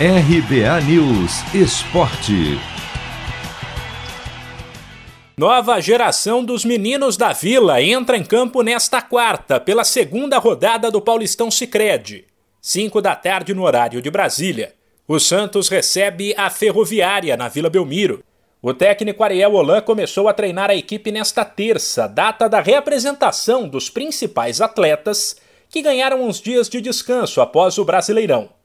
RBA News Esporte. Nova geração dos meninos da Vila entra em campo nesta quarta pela segunda rodada do Paulistão Sicredi. 5 da tarde no horário de Brasília. O Santos recebe a Ferroviária na Vila Belmiro. O técnico Ariel Holan começou a treinar a equipe nesta terça, data da reapresentação dos principais atletas que ganharam uns dias de descanso após o Brasileirão.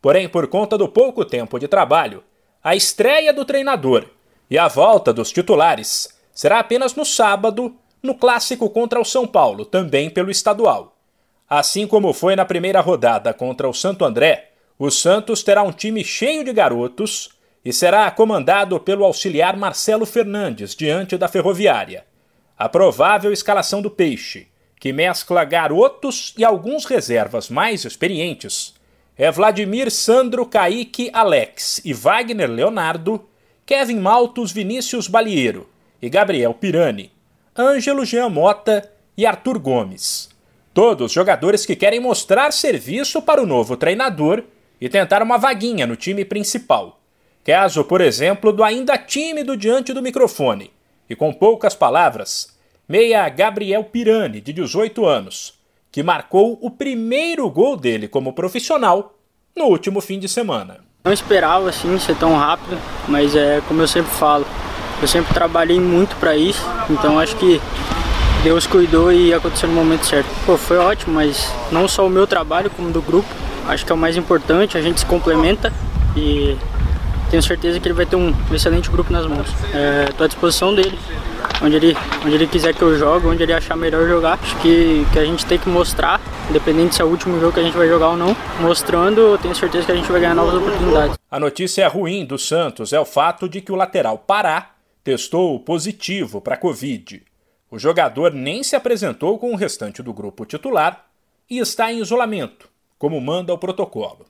Porém, por conta do pouco tempo de trabalho, a estreia do treinador e a volta dos titulares será apenas no sábado, no clássico contra o São Paulo, também pelo estadual. Assim como foi na primeira rodada contra o Santo André, o Santos terá um time cheio de garotos e será comandado pelo auxiliar Marcelo Fernandes diante da Ferroviária. A provável escalação do Peixe, que mescla garotos e alguns reservas mais experientes, é Vladimir Sandro Kaique Alex e Wagner Leonardo, Kevin Maltos Vinícius Balieiro e Gabriel Pirani, Ângelo Jean Mota e Arthur Gomes. Todos jogadores que querem mostrar serviço para o novo treinador e tentar uma vaguinha no time principal. Caso, por exemplo, do ainda tímido diante do microfone e com poucas palavras, meia Gabriel Pirani, de 18 anos, que marcou o primeiro gol dele como profissional no último fim de semana. Não esperava assim ser tão rápido, mas é como eu sempre falo, eu sempre trabalhei muito para isso, então acho que Deus cuidou e aconteceu no momento certo. Pô, foi ótimo, mas não só o meu trabalho como do grupo, acho que é o mais importante, a gente se complementa e tenho certeza que ele vai ter um excelente grupo nas mãos. Estou é, à disposição dele onde ele, onde ele quiser que eu jogue, onde ele achar melhor jogar. Acho que, que a gente tem que mostrar, independente se é o último jogo que a gente vai jogar ou não, mostrando, eu tenho certeza que a gente vai ganhar novas oportunidades. A notícia ruim do Santos é o fato de que o lateral Pará testou positivo para Covid. O jogador nem se apresentou com o restante do grupo titular e está em isolamento, como manda o protocolo.